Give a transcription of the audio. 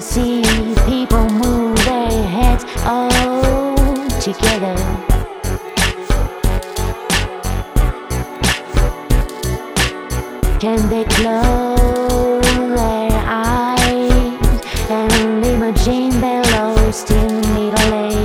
See people move their heads all together. Can they close their eyes and imagine they're lost in middle age?